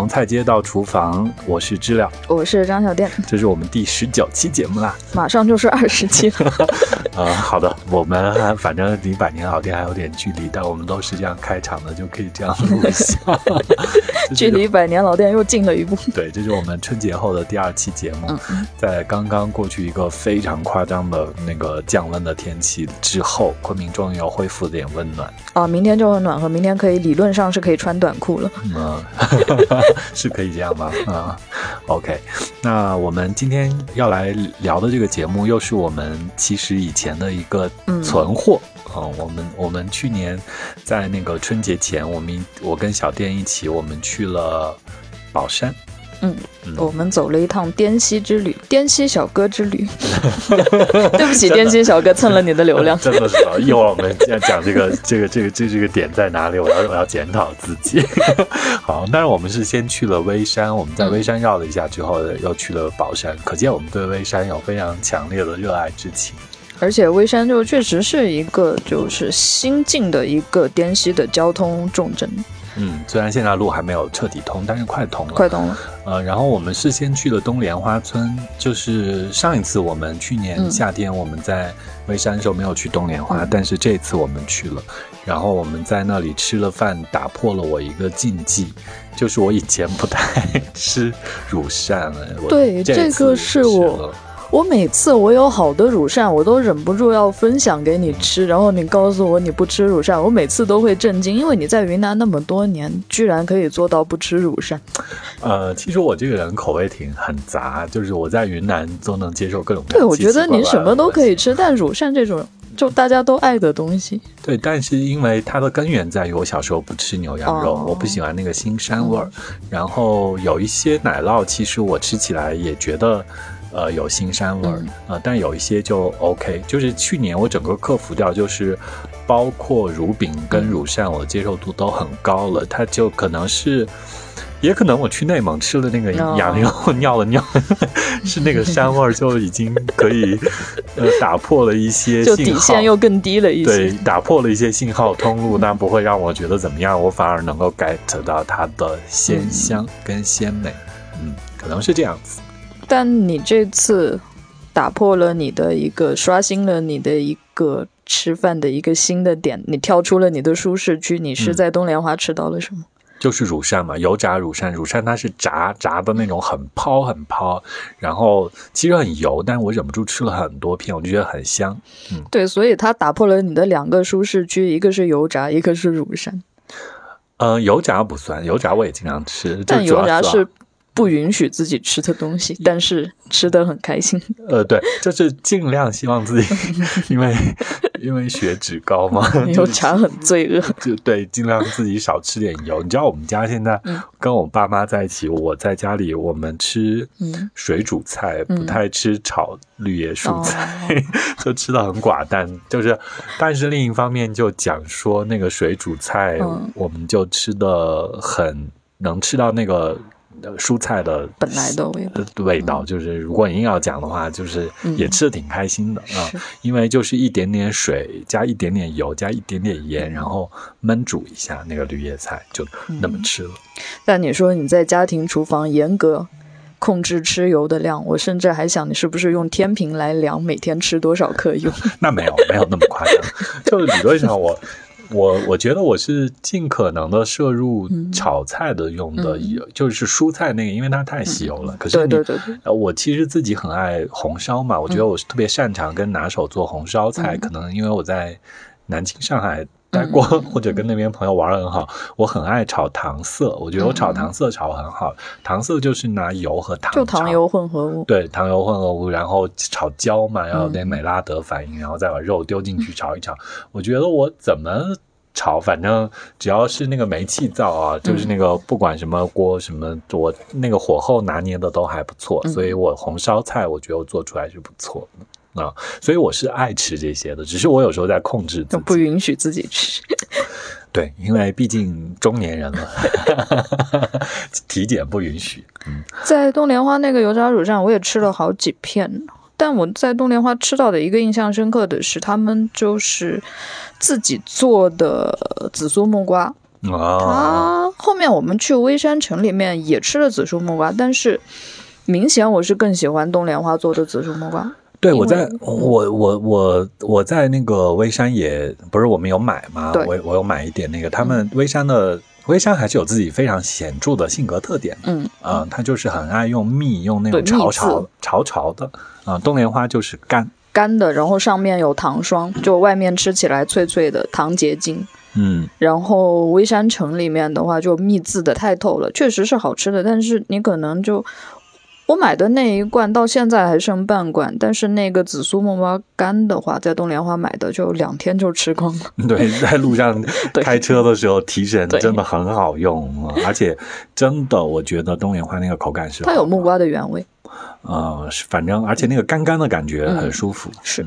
从菜街到厨房，我是知了，我是张小店，这是我们第十九期节目啦，马上就是二十期了。呃，好的，我们反正离百年老店还有点距离，但我们都是这样开场的，就可以这样录一下。距离百年老店又近了一步。对，这是我们春节后的第二期节目，在刚刚过去一个非常夸张的那个降温的天气之后，昆明终于要恢复点温暖。啊，明天就很暖和，明天可以理论上是可以穿短裤了。嗯，是可以这样吗？啊，OK，那我们今天要来聊的这个节目，又是我们其实以前的一个存货啊。我们我们去年在那个春节前，我们我跟小店一起，我们去了宝山。嗯，我们走了一趟滇西之旅，滇西小哥之旅。对不起，滇西小哥蹭了你的流量。真的是啊，一会儿我们要讲这个这个这个这这个点在哪里，我要我要检讨自己。好，但是我们是先去了微山，我们在微山绕了一下之后，又去了宝山，可见我们对微山有非常强烈的热爱之情。而且微山就确实是一个就是新晋的一个滇西的交通重镇。嗯，虽然现在路还没有彻底通，但是快通了，快通了。呃，然后我们事先去了东莲花村，就是上一次我们去年夏天我们在微山的时候没有去东莲花，但是这次我们去了，然后我们在那里吃了饭，打破了我一个禁忌，就是我以前不太吃乳扇了。对，这个是我。我每次我有好的乳扇，我都忍不住要分享给你吃。然后你告诉我你不吃乳扇，我每次都会震惊，因为你在云南那么多年，居然可以做到不吃乳扇。呃，其实我这个人口味挺很杂，就是我在云南都能接受各种。对，我觉得你什么都可以吃，但乳扇这种就大家都爱的东西。对，但是因为它的根源在于我小时候不吃牛羊肉，我不喜欢那个腥膻味儿。然后有一些奶酪，其实我吃起来也觉得。呃，有腥膻味儿，呃，但有一些就 OK。就是去年我整个克服掉，就是包括乳饼跟乳扇，我的接受度都很高了。它就可能是，也可能我去内蒙吃了那个羊肉尿了尿，是那个膻味儿就已经可以呃打破了一些，就底线又更低了一些，对，打破了一些信号通路，但不会让我觉得怎么样，我反而能够 get 到它的鲜香跟鲜美，嗯，可能是这样子。但你这次打破了你的一个，刷新了你的一个吃饭的一个新的点，你跳出了你的舒适区。你是在东莲花吃到了什么？就是乳扇嘛，油炸乳扇。乳扇它是炸炸的那种，很抛很抛，然后其实很油，但是我忍不住吃了很多片，我就觉得很香。嗯，对，所以它打破了你的两个舒适区，一个是油炸，一个是乳扇。嗯，油炸不算，油炸我也经常吃，但油炸是。不允许自己吃的东西，但是吃的很开心。呃，对，就是尽量希望自己，因为因为血脂高嘛，油炸很罪恶。就对，尽量自己少吃点油。你知道我们家现在跟我爸妈在一起，我在家里我们吃水煮菜，不太吃炒绿叶蔬菜，就吃的很寡淡。就是，但是另一方面就讲说那个水煮菜，我们就吃的很能吃到那个。蔬菜的本来的味道，味道就是如果硬要讲的话，就是也吃的挺开心的啊，因为就是一点点水加一点点油加一点点盐，然后焖煮一下那个绿叶菜就那么吃了。但你说你在家庭厨房严格控制吃油的量，我甚至还想你是不是用天平来量每天吃多少克油？那没有没有那么夸张，就理论上我。我我我觉得我是尽可能的摄入炒菜的用的油，就是蔬菜那个，因为它太吸油了。可是你，我其实自己很爱红烧嘛，我觉得我是特别擅长跟拿手做红烧菜。可能因为我在南京、上海。待过 或者跟那边朋友玩的很好，我很爱炒糖色，我觉得我炒糖色炒很好。糖色就是拿油和糖，就糖油混合物。对，糖油混合物，然后炒焦嘛，要有点美拉德反应，然后再把肉丢进去炒一炒。我觉得我怎么炒，反正只要是那个煤气灶啊，就是那个不管什么锅什么，我那个火候拿捏的都还不错，所以我红烧菜我觉得我做出来是不错的。啊，所以我是爱吃这些的，只是我有时候在控制，不允许自己吃。对，因为毕竟中年人了，体检不允许。嗯，在东莲花那个油炸乳酱，我也吃了好几片，但我在东莲花吃到的一个印象深刻的是，他们就是自己做的紫苏木瓜。啊后面我们去微山城里面也吃了紫苏木瓜，但是明显我是更喜欢东莲花做的紫苏木瓜。对，我在我我我我在那个微山也不是我们有买吗？我我有买一点那个他们微山的微山还是有自己非常显著的性格特点。嗯啊，他就是很爱用蜜，用那种潮潮潮潮的啊。冬莲花就是干干的，然后上面有糖霜，就外面吃起来脆脆的糖结晶。嗯，然后微山城里面的话就蜜渍的太透了，确实是好吃的，但是你可能就。我买的那一罐到现在还剩半罐，但是那个紫苏木瓜干的话，在东莲花买的就两天就吃光了。对，在路上 开车的时候提神真的很好用，而且真的我觉得东莲花那个口感是它有木瓜的原味，呃，反正而且那个干干的感觉很舒服。是，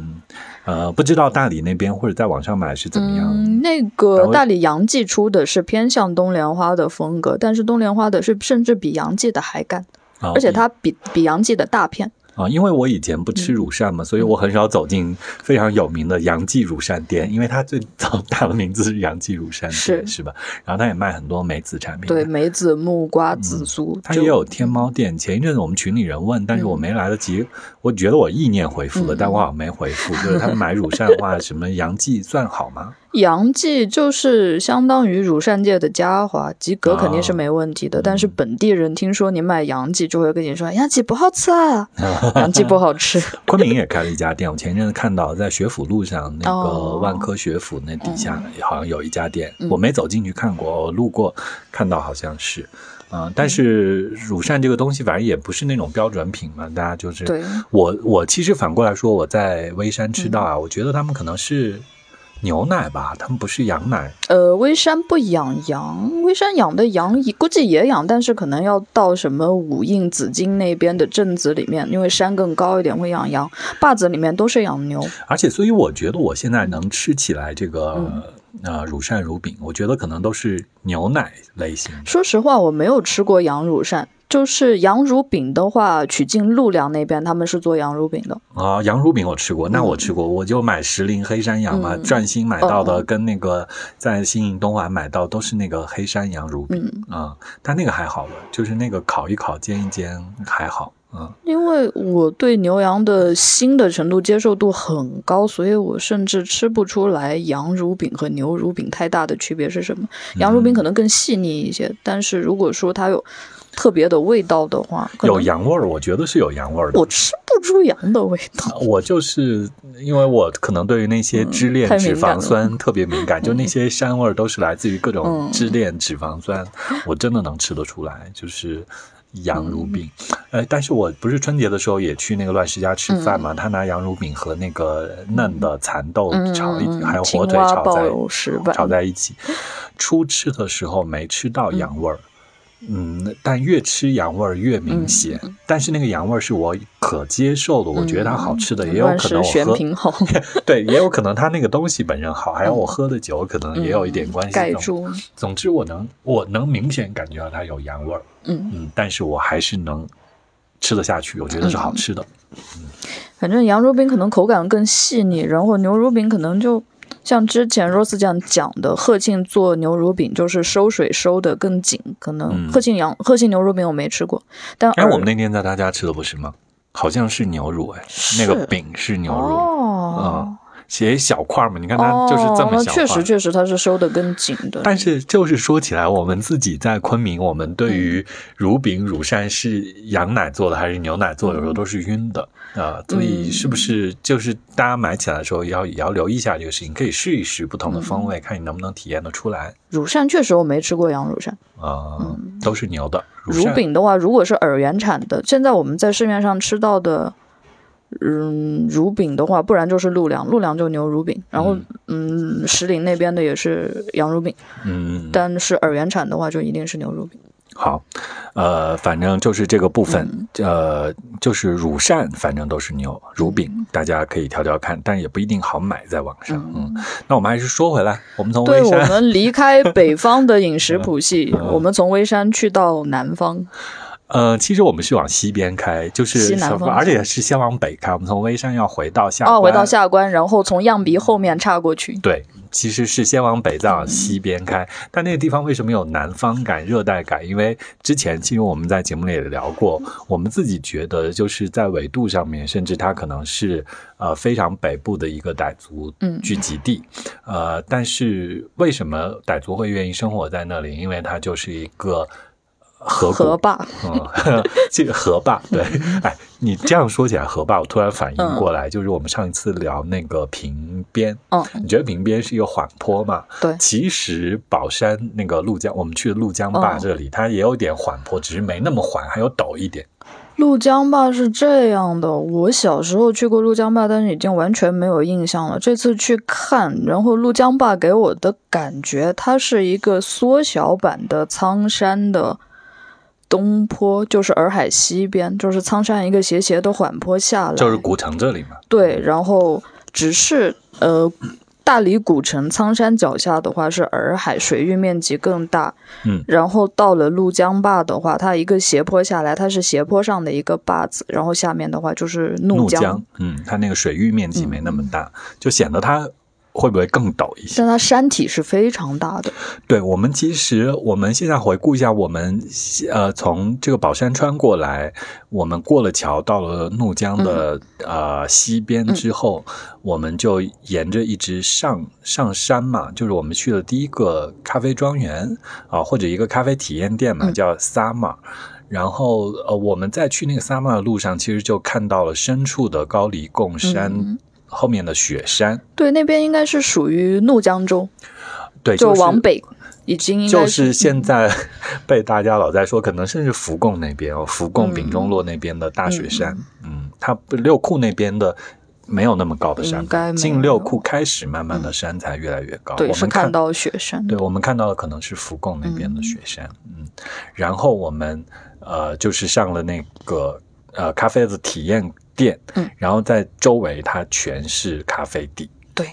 呃，不知道大理那边或者在网上买是怎么样？那个大理杨记出的是偏向东莲花的风格，但是东莲花的是甚至比杨记的还干。而且它比比杨记的大片啊，因为我以前不吃乳扇嘛，所以我很少走进非常有名的杨记乳扇店，因为它最早打的名字是杨记乳扇店，是是吧？然后它也卖很多梅子产品，对梅子、木瓜、紫苏，它也有天猫店。前一阵子我们群里人问，但是我没来得及，我觉得我意念回复了，但我好像没回复。就是他们买乳扇的话，什么杨记算好吗？杨记就是相当于乳扇界的嘉华，及格肯定是没问题的。但是本地人听说你买杨记，就会跟你说杨记不好吃啊，杨记不好吃。昆明也开了一家店，我前一阵子看到在学府路上那个万科学府那底下好像有一家店，我没走进去看过，我路过看到好像是，嗯，但是乳扇这个东西反正也不是那种标准品嘛，大家就是我我其实反过来说，我在微山吃到啊，我觉得他们可能是。牛奶吧，他们不是羊奶。呃，微山不养羊，微山养的羊估计也养，但是可能要到什么五印紫金那边的镇子里面，因为山更高一点，会养羊。坝子里面都是养牛。而且，所以我觉得我现在能吃起来这个呃乳扇乳饼，我觉得可能都是牛奶类型。说实话，我没有吃过羊乳扇。就是羊乳饼的话，曲靖陆良那边他们是做羊乳饼的啊。羊乳饼我吃过，那我吃过，我就买石林黑山羊嘛，转心买到的跟那个在新营东莞买到都是那个黑山羊乳饼啊。但那个还好了，就是那个烤一烤、煎一煎还好啊。因为我对牛羊的腥的程度接受度很高，所以我甚至吃不出来羊乳饼和牛乳饼太大的区别是什么。羊乳饼可能更细腻一些，但是如果说它有。特别的味道的话，有羊味儿，我觉得是有羊味儿的。我吃不出羊的味道。我就是因为我可能对于那些支链脂肪酸特别敏感，就那些膻味儿都是来自于各种支链脂肪酸，我真的能吃得出来。就是羊乳饼，呃，但是我不是春节的时候也去那个乱世家吃饭嘛，他拿羊乳饼和那个嫩的蚕豆炒一，还有火腿炒在炒在一起。初吃的时候没吃到羊味儿。嗯，但越吃羊味儿越明显，但是那个羊味儿是我可接受的，我觉得它好吃的，也有可能我喝，对，也有可能它那个东西本身好，还有我喝的酒可能也有一点关系。盖住。总之，我能我能明显感觉到它有羊味儿，嗯嗯，但是我还是能吃得下去，我觉得是好吃的。嗯，反正羊肉饼可能口感更细腻，然后牛肉饼可能就。像之前 Rose 这样讲的，贺庆做牛乳饼就是收水收的更紧，可能贺庆羊贺庆牛乳饼我没吃过，但哎，我们那天在他家吃的不是吗？好像是牛乳哎，那个饼是牛乳哦。写小块嘛，你看它就是这么小确实确实它是收的更紧的。但是就是说起来，我们自己在昆明，我们对于乳饼乳扇是羊奶做的还是牛奶做的，有时候都是晕的啊。所以是不是就是大家买起来的时候要也要留意一下这个事情，可以试一试不同的风味，看你能不能体验得出来。乳扇确实我没吃过羊乳扇啊，都是牛的。乳饼的话，如果是洱源产的，现在我们在市面上吃到的。嗯，乳饼的话，不然就是陆良，陆良就牛乳饼，然后嗯，石林那边的也是羊乳饼，嗯，但是洱源产的话，就一定是牛乳饼。好，呃，反正就是这个部分，呃，就是乳扇，反正都是牛乳饼，大家可以挑挑看，但也不一定好买在网上。嗯，那我们还是说回来，我们从对，我们离开北方的饮食谱系，我们从微山去到南方。呃，其实我们是往西边开，就是而且是先往北开。我们从微山要回到下，哦，回到下关，然后从样鼻后面岔过去。对，其实是先往北，再往西边开。但那个地方为什么有南方感、热带感？因为之前其实我们在节目里也聊过，我们自己觉得就是在纬度上面，甚至它可能是呃非常北部的一个傣族聚集地。呃，但是为什么傣族会愿意生活在那里？因为它就是一个。河河坝，嗯，这个河坝，对，哎，你这样说起来，河坝，我突然反应过来，就是我们上一次聊那个平边，嗯，你觉得平边是一个缓坡嘛？对，其实宝山那个鹭江，我们去的鹭江坝这里，它也有点缓坡，只是没那么缓，还有陡一点。鹭江坝是这样的，我小时候去过鹭江坝，但是已经完全没有印象了。这次去看，然后鹭江坝给我的感觉，它是一个缩小版的苍山的。东坡就是洱海西边，就是苍山一个斜斜的缓坡下来，就是古城这里嘛。对，然后只是呃，大理古城苍山脚下的话是洱海，水域面积更大。嗯，然后到了怒江坝的话，它一个斜坡下来，它是斜坡上的一个坝子，然后下面的话就是怒江。嗯，它那个水域面积没那么大，就显得它。会不会更陡一些？但它山体是非常大的。对我们，其实我们现在回顾一下，我们呃从这个宝山川过来，我们过了桥到了怒江的呃西边之后，我们就沿着一直上上山嘛，就是我们去了第一个咖啡庄园啊，或者一个咖啡体验店嘛，叫 Summer。然后呃我们在去那个 Summer 的路上，其实就看到了深处的高黎贡山。后面的雪山，对，那边应该是属于怒江州，对，就往北，已经就是现在被大家老在说，可能甚至福贡那边哦，福贡丙中洛那边的大雪山，嗯，它六库那边的没有那么高的山，进六库开始慢慢的山才越来越高，对，我们看到雪山，对，我们看到的可能是福贡那边的雪山，嗯，然后我们呃就是上了那个呃咖啡的体验。店，嗯，然后在周围它全是咖啡地，对，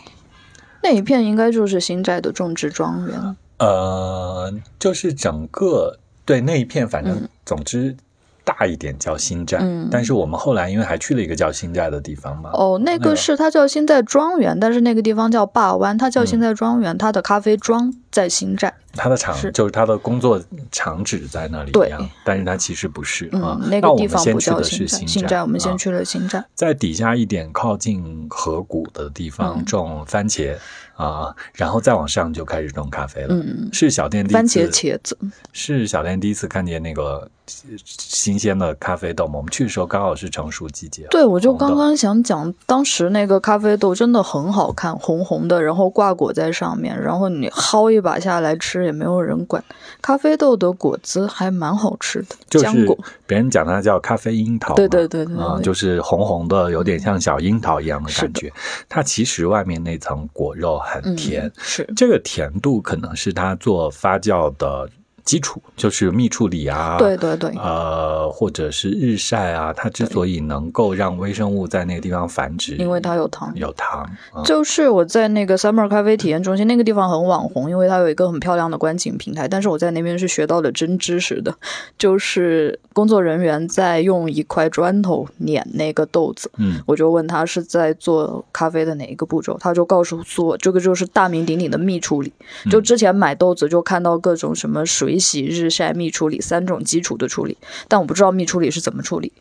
那一片应该就是新寨的种植庄园，呃，就是整个对那一片，反正总之。大一点叫新寨，但是我们后来因为还去了一个叫新寨的地方嘛。哦，那个是它叫新寨庄园，但是那个地方叫坝湾，它叫新寨庄园，它的咖啡庄在新寨，它的厂就是他的工作厂址在那里。一样，但是它其实不是啊。那个地方不叫新寨，新寨我们先去了新寨，在底下一点靠近河谷的地方种番茄。啊，然后再往上就开始种咖啡了。嗯是小店第番茄茄子，是小店第一次看见那个新鲜的咖啡豆吗？我们去的时候刚好是成熟季节。对，我就刚刚想讲，当时那个咖啡豆真的很好看，红红的，然后挂果在上面，然后你薅一把下来吃也没有人管。咖啡豆的果子还蛮好吃的，就是。别人讲它叫咖啡樱桃，对对对对，啊，就是红红的，有点像小樱桃一样的感觉。它其实外面那层果肉。很甜，是这个甜度可能是它做发酵的。基础就是密处理啊，对对对，呃，或者是日晒啊，它之所以能够让微生物在那个地方繁殖，因为它有糖，有糖。就是我在那个 Summer 咖啡体验中心那个地方很网红，因为它有一个很漂亮的观景平台。但是我在那边是学到了真知识的，就是工作人员在用一块砖头碾那个豆子，嗯，我就问他是在做咖啡的哪一个步骤，他就告诉我这个就是大名鼎鼎的密处理。就之前买豆子就看到各种什么水。洗、日晒、密处理三种基础的处理，但我不知道密处理是怎么处理。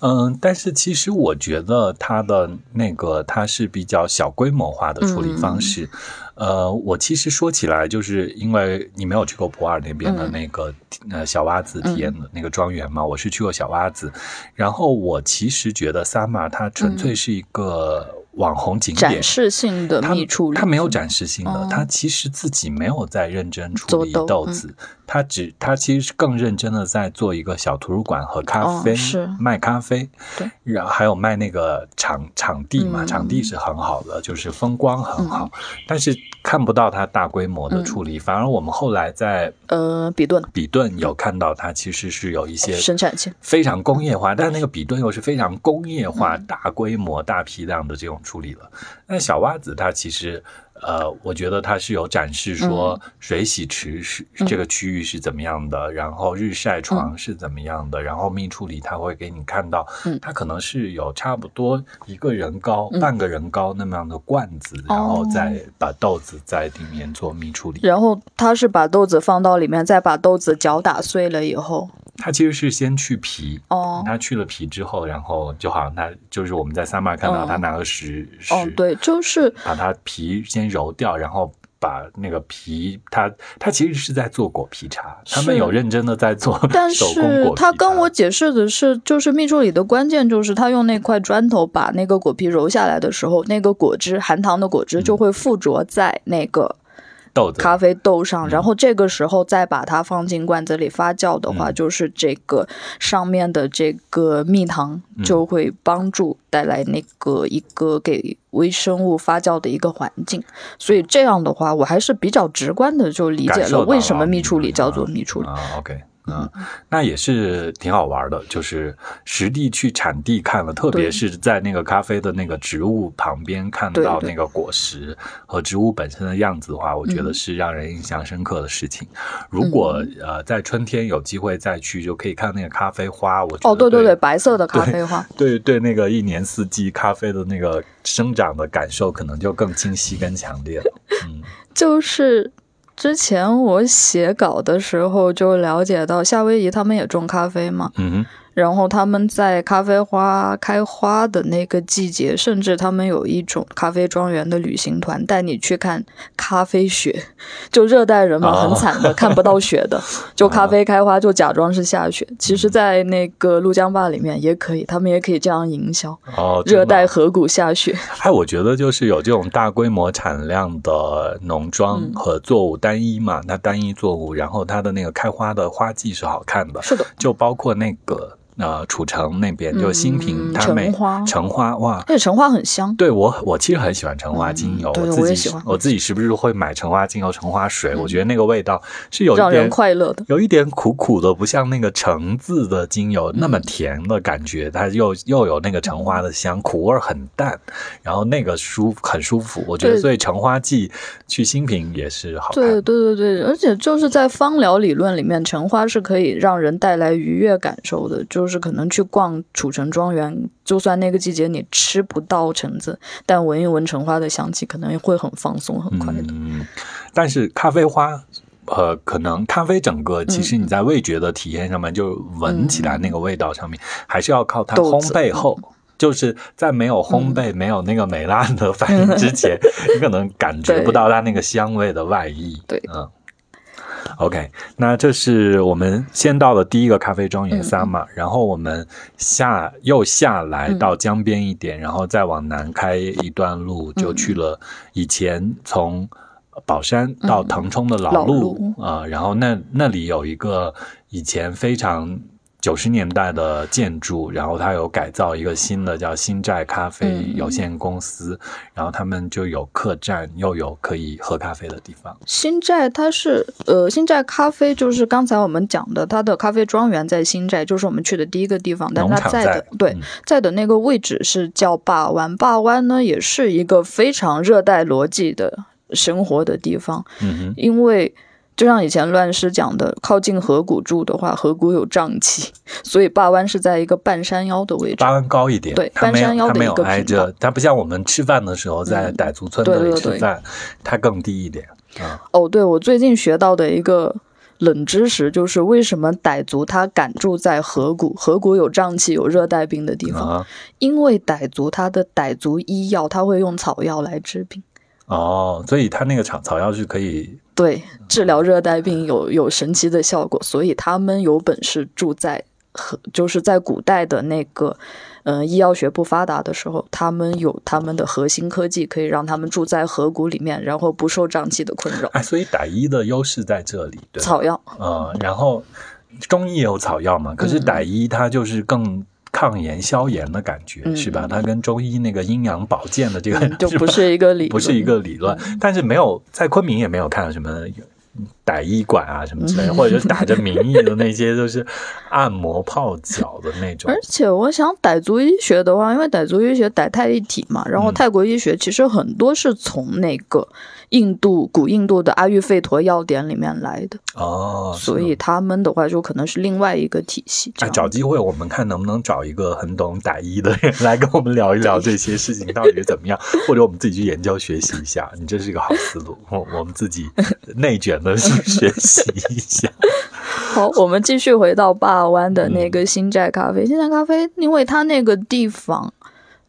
嗯，但是其实我觉得它的那个它是比较小规模化的处理方式。呃，我其实说起来，就是因为你没有去过普洱那边的那个呃小洼子体验的那个庄园嘛，我是去过小洼子。然后我其实觉得萨玛它纯粹是一个。网红景点。展示性的密处理，它没有展示性的，它其实自己没有在认真处理豆子，它只它其实是更认真的在做一个小图书馆和咖啡，是。卖咖啡，对，然后还有卖那个场场地嘛，场地是很好的，就是风光很好，但是看不到它大规模的处理，反而我们后来在呃比顿。比顿有看到它其实是有一些生产线。非常工业化，但是那个比顿又是非常工业化、大规模、大批量的这种。处理了，那小袜子它其实呃，我觉得它是有展示说水洗池是这个区域是怎么样的，然后日晒床是怎么样的，然后密处理它会给你看到，它可能是有差不多一个人高、半个人高那么样的罐子，然后再把豆子在里面做密处理。然后它是把豆子放到里面，再把豆子搅打碎了以后。它其实是先去皮哦，它去了皮之后，然后就好像它就是我们在三马看到他拿个石石，哦对，就是把它皮先揉掉，然后把那个皮，它它其实是在做果皮茶，他们有认真的在做，但是 他跟我解释的是，就是蜜处理的关键就是他用那块砖头把那个果皮揉下来的时候，那个果汁含糖的果汁就会附着在那个。咖啡豆上，然后这个时候再把它放进罐子里发酵的话，就是这个上面的这个蜜糖就会帮助带来那个一个给微生物发酵的一个环境。所以这样的话，我还是比较直观的就理解了为什么蜜处理叫做蜜处理。OK。嗯，那也是挺好玩的，就是实地去产地看了，特别是在那个咖啡的那个植物旁边看到那个果实和植物本身的样子的话，我觉得是让人印象深刻的事情。如果呃在春天有机会再去，就可以看那个咖啡花。我哦，对对对，白色的咖啡花，对对，那个一年四季咖啡的那个生长的感受，可能就更清晰、更强烈了。嗯，就是。之前我写稿的时候就了解到，夏威夷他们也种咖啡嘛。嗯然后他们在咖啡花开花的那个季节，甚至他们有一种咖啡庄园的旅行团，带你去看咖啡雪。就热带人嘛，很惨的，看不到雪的。就咖啡开花，就假装是下雪。其实，在那个陆江坝里面也可以，他们也可以这样营销。哦，热带河谷下雪。哎，我觉得就是有这种大规模产量的农庄和作物单一嘛，那单一作物，然后它的那个开花的花季是好看的。是的，就包括那个。呃，楚城那边就新品，它没橙花哇，而且橙花很香。对我，我其实很喜欢橙花精油，我自己我自己时不时会买橙花精油、橙花水，我觉得那个味道是有让人快乐的，有一点苦苦的，不像那个橙子的精油那么甜的感觉，它又又有那个橙花的香，苦味很淡，然后那个舒很舒服。我觉得所以橙花季去新品也是好。对对对对，而且就是在芳疗理论里面，橙花是可以让人带来愉悦感受的，就。就是可能去逛楚城庄园，就算那个季节你吃不到橙子，但闻一闻橙花的香气，可能会很放松、很快乐。嗯，但是咖啡花，呃，可能咖啡整个其实你在味觉的体验上面，就闻起来那个味道上面，还是要靠它烘焙后，就是在没有烘焙、没有那个美拉的反应之前，你可能感觉不到它那个香味的外溢。对，嗯。OK，那这是我们先到了第一个咖啡庄园三嘛，然后我们下又下来到江边一点，然后再往南开一段路，就去了以前从宝山到腾冲的老路啊，然后那那里有一个以前非常。九十年代的建筑，然后它有改造一个新的叫新寨咖啡有限公司，然后他们就有客栈，又有可以喝咖啡的地方。新寨它是呃新寨咖啡，就是刚才我们讲的，它的咖啡庄园在新寨，就是我们去的第一个地方。但它在的对在的那个位置是叫坝湾，坝湾呢也是一个非常热带逻辑的生活的地方，嗯因为。就像以前乱世讲的，靠近河谷住的话，河谷有瘴气，所以坝湾是在一个半山腰的位置。坝湾高一点，对，半山腰的一个挨着，它不像我们吃饭的时候在傣族村那里吃饭，它更低一点。啊，哦，对，我最近学到的一个冷知识就是，为什么傣族他敢住在河谷？河谷有瘴气、有热带病的地方，因为傣族他的傣族医药，他会用草药来治病。哦，所以他那个草草药是可以对治疗热带病有有神奇的效果，所以他们有本事住在和就是在古代的那个嗯医药学不发达的时候，他们有他们的核心科技可以让他们住在河谷里面，然后不受瘴气的困扰。哎，所以傣医的优势在这里，对草药嗯，然后中医也有草药嘛，可是傣医它就是更。抗炎消炎的感觉是吧？它跟中医那个阴阳保健的这个就不是一个理，不是一个理论。但是没有在昆明也没有看到什么傣医馆啊什么之类的，或者是打着名义的那些都是按摩泡脚的那种。而且我想傣族医学的话，因为傣族医学傣泰一体嘛，然后泰国医学其实很多是从那个。印度古印度的阿育吠陀药典里面来的哦，所以他们的话就可能是另外一个体系。找机会我们看能不能找一个很懂傣医的人来跟我们聊一聊这些事情到底是怎么样，或者我们自己去研究学习一下。你这是一个好思路，我我们自己内卷的去学习一下。好，我们继续回到霸湾的那个新寨咖啡。新寨咖啡，因为它那个地方。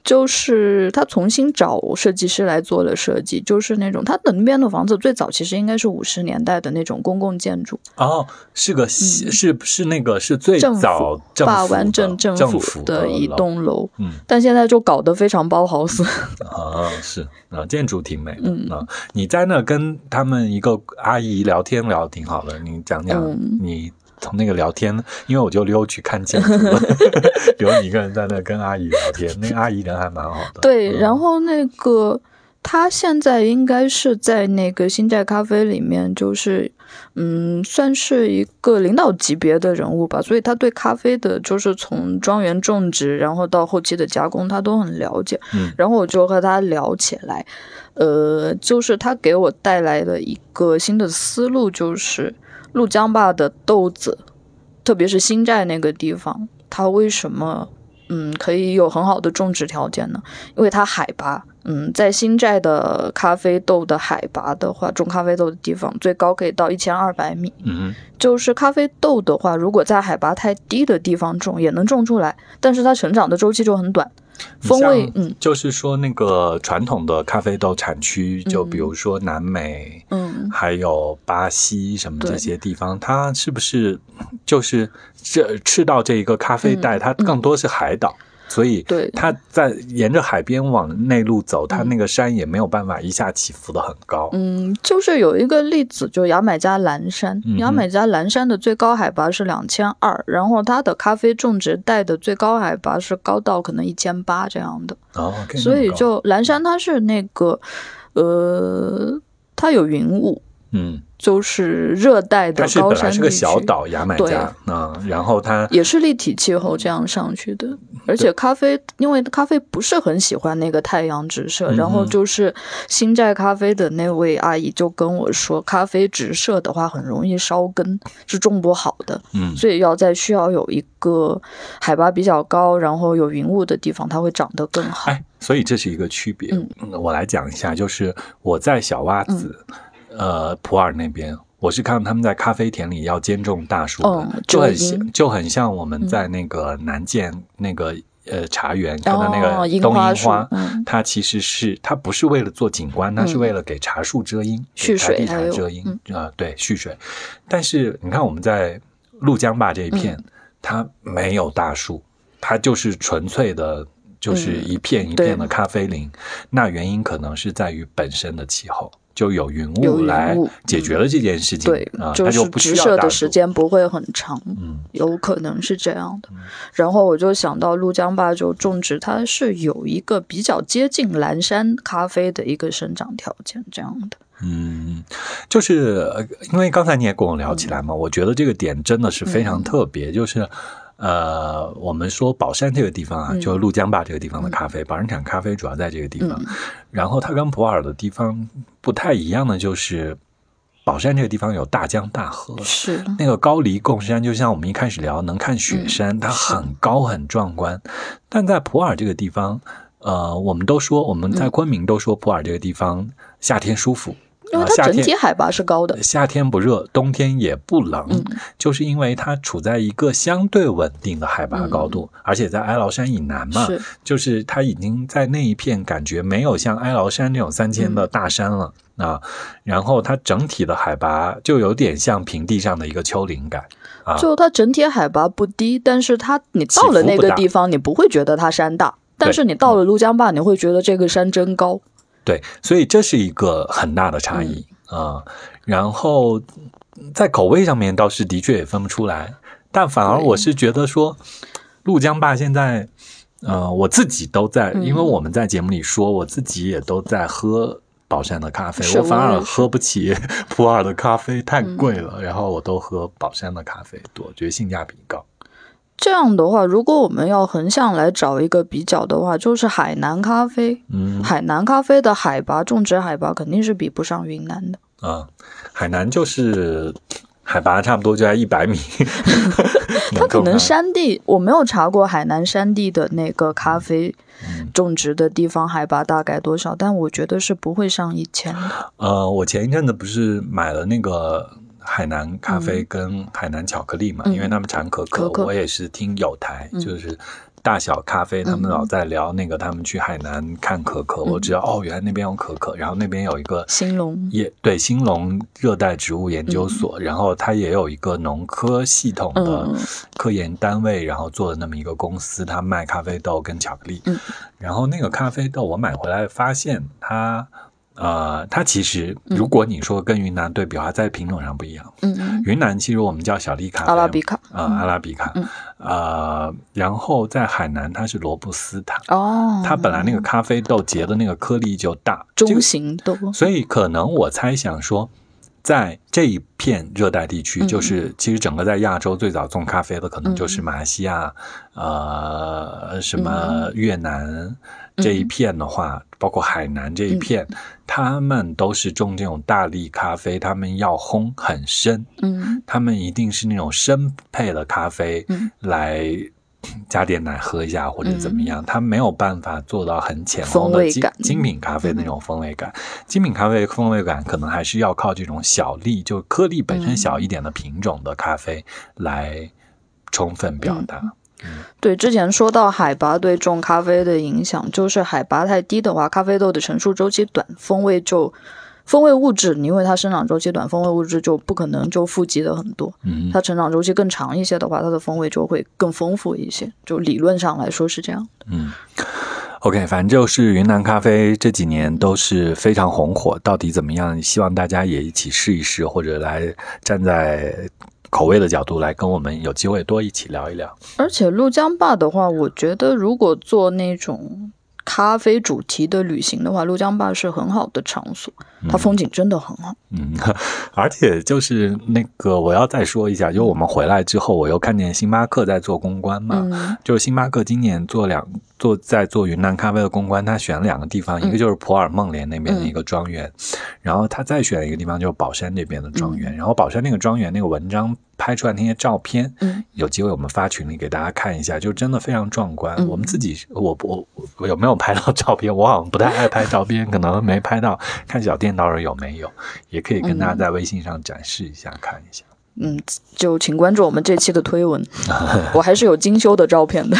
就是他重新找设计师来做了设计，就是那种他的那边的房子最早其实应该是五十年代的那种公共建筑哦，是个是是那个是最早坝湾镇政府的一栋楼，嗯，但现在就搞得非常包豪斯 啊，是啊，建筑挺美的啊。你在那跟他们一个阿姨聊天聊挺好的，你讲讲你。从那个聊天，因为我就溜去看建筑了，留你一个人在那跟阿姨聊天。那个阿姨人还蛮好的。对，然后那个他现在应该是在那个新寨咖啡里面，就是嗯，算是一个领导级别的人物吧。所以他对咖啡的，就是从庄园种植，然后到后期的加工，他都很了解。嗯，然后我就和他聊起来，呃，就是他给我带来了一个新的思路，就是。陆江坝的豆子，特别是新寨那个地方，它为什么嗯可以有很好的种植条件呢？因为它海拔，嗯，在新寨的咖啡豆的海拔的话，种咖啡豆的地方最高可以到一千二百米。嗯，就是咖啡豆的话，如果在海拔太低的地方种，也能种出来，但是它成长的周期就很短。风味，嗯，就是说那个传统的咖啡豆产区，就比如说南美，嗯，还有巴西什么这些地方，它是不是就是这赤道这一个咖啡带，它更多是海岛？所以，对，它在沿着海边往内陆走，它那个山也没有办法一下起伏的很高。嗯，就是有一个例子，就牙买加蓝山，牙买加蓝山的最高海拔是两千二，然后它的咖啡种植带的最高海拔是高到可能一千八这样的。哦，所以就蓝山它是那个，呃，它有云雾。嗯。就是热带的高山是个小岛，牙买加啊，然后它也是立体气候这样上去的。而且咖啡，因为咖啡不是很喜欢那个太阳直射，然后就是新寨咖啡的那位阿姨就跟我说，咖啡直射的话很容易烧根，是种不好的。嗯，所以要在需要有一个海拔比较高，然后有云雾的地方，它会长得更好。哎，所以这是一个区别。嗯，我来讲一下，就是我在小洼子。呃，普洱那边，我是看他们在咖啡田里要兼种大树的，就很像，就很像我们在那个南建那个呃茶园看到那个冬樱花，它其实是它不是为了做景观，它是为了给茶树遮阴，蓄水遮阴啊，对，蓄水。但是你看我们在怒江坝这一片，它没有大树，它就是纯粹的，就是一片一片的咖啡林。那原因可能是在于本身的气候。就有云雾来解决了这件事情，对，就是直射的时间不会很长，嗯，有可能是这样的。然后我就想到陆江坝就种植，它是有一个比较接近蓝山咖啡的一个生长条件，这样的。嗯，就是因为刚才你也跟我聊起来嘛，我觉得这个点真的是非常特别，就是。呃，我们说宝山这个地方啊，就陆江坝这个地方的咖啡，宝山产咖啡主要在这个地方。然后它跟普洱的地方不太一样的就是，宝山这个地方有大江大河，是。那个高黎贡山，就像我们一开始聊能看雪山，它很高很壮观。但在普洱这个地方，呃，我们都说我们在昆明都说普洱这个地方夏天舒服。因为它整体海拔是高的，夏天不热，冬天也不冷，就是因为它处在一个相对稳定的海拔高度，而且在哀牢山以南嘛，就是它已经在那一片感觉没有像哀牢山那种三千的大山了啊，然后它整体的海拔就有点像平地上的一个丘陵感啊，就它整体海拔不低，但是它你到了那个地方，你不会觉得它山大，但是你到了陆江坝，你会觉得这个山真高。对，所以这是一个很大的差异啊。然后在口味上面倒是的确也分不出来，但反而我是觉得说，陆江坝现在，呃，我自己都在，因为我们在节目里说，我自己也都在喝宝山的咖啡，我反而喝不起 普洱的咖啡，太贵了。然后我都喝宝山的咖啡多，觉得性价比高。这样的话，如果我们要横向来找一个比较的话，就是海南咖啡。嗯，海南咖啡的海拔种植海拔肯定是比不上云南的。啊，海南就是海拔差不多就在一百米。它可能山地，我没有查过海南山地的那个咖啡种植的地方海拔大概多少，但我觉得是不会上一千的。呃，我前一阵子不是买了那个。海南咖啡跟海南巧克力嘛，因为他们产可可，我也是听有台，就是大小咖啡，他们老在聊那个他们去海南看可可，我知道哦，原来那边有可可，然后那边有一个兴隆，也对兴隆热带植物研究所，然后它也有一个农科系统的科研单位，然后做的那么一个公司，它卖咖啡豆跟巧克力，然后那个咖啡豆我买回来发现它。呃，它其实，如果你说跟云南对比的话，在品种上不一样。嗯，云南其实我们叫小粒卡，阿拉比卡啊，阿拉比卡。呃，然后在海南它是罗布斯塔。哦，它本来那个咖啡豆结的那个颗粒就大，中型豆。所以可能我猜想说，在这一片热带地区，就是其实整个在亚洲最早种咖啡的，可能就是马来西亚，呃，什么越南。这一片的话，包括海南这一片，他们都是种这种大粒咖啡，他们要烘很深，嗯，他们一定是那种深配的咖啡，来加点奶喝一下或者怎么样，他没有办法做到很浅烘的精精品咖啡那种风味感。精品咖啡风味感可能还是要靠这种小粒，就颗粒本身小一点的品种的咖啡来充分表达。对，之前说到海拔对种咖啡的影响，就是海拔太低的话，咖啡豆的成熟周期短，风味就风味物质，因为它生长周期短，风味物质就不可能就富集的很多。嗯，它成长周期更长一些的话，它的风味就会更丰富一些。就理论上来说是这样。嗯，OK，反正就是云南咖啡这几年都是非常红火，到底怎么样？希望大家也一起试一试，或者来站在。口味的角度来跟我们有机会多一起聊一聊。而且鹭江坝的话，我觉得如果做那种咖啡主题的旅行的话，鹭江坝是很好的场所，它风景真的很好。嗯，而且就是那个我要再说一下，就我们回来之后，我又看见星巴克在做公关嘛，就是星巴克今年做两。做在做云南咖啡的公关，他选了两个地方，一个就是普洱孟连那边的一个庄园，然后他再选一个地方就是宝山那边的庄园，然后宝山那个庄园那个文章拍出来那些照片，有机会我们发群里给大家看一下，就真的非常壮观。我们自己我我我有没有拍到照片？我好像不太爱拍照片，可能没拍到。看小店到时候有没有，也可以跟大家在微信上展示一下，看一下。嗯，就请关注我们这期的推文，我还是有精修的照片的。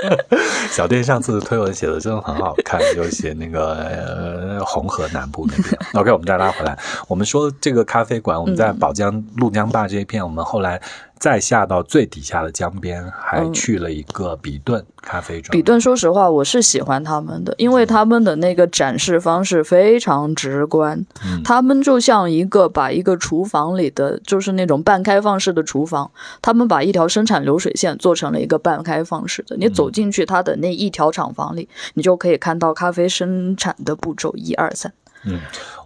小店上次的推文写的真的很好看，就写那个呃红河南部那边。OK，我们再拉回来，我们说这个咖啡馆，我们在宝江怒江坝这一片，我们后来。再下到最底下的江边，还去了一个比顿咖啡庄。比顿，说实话，我是喜欢他们的，因为他们的那个展示方式非常直观。他们就像一个把一个厨房里的，就是那种半开放式的厨房，他们把一条生产流水线做成了一个半开放式的。你走进去，它的那一条厂房里，你就可以看到咖啡生产的步骤一二三。嗯。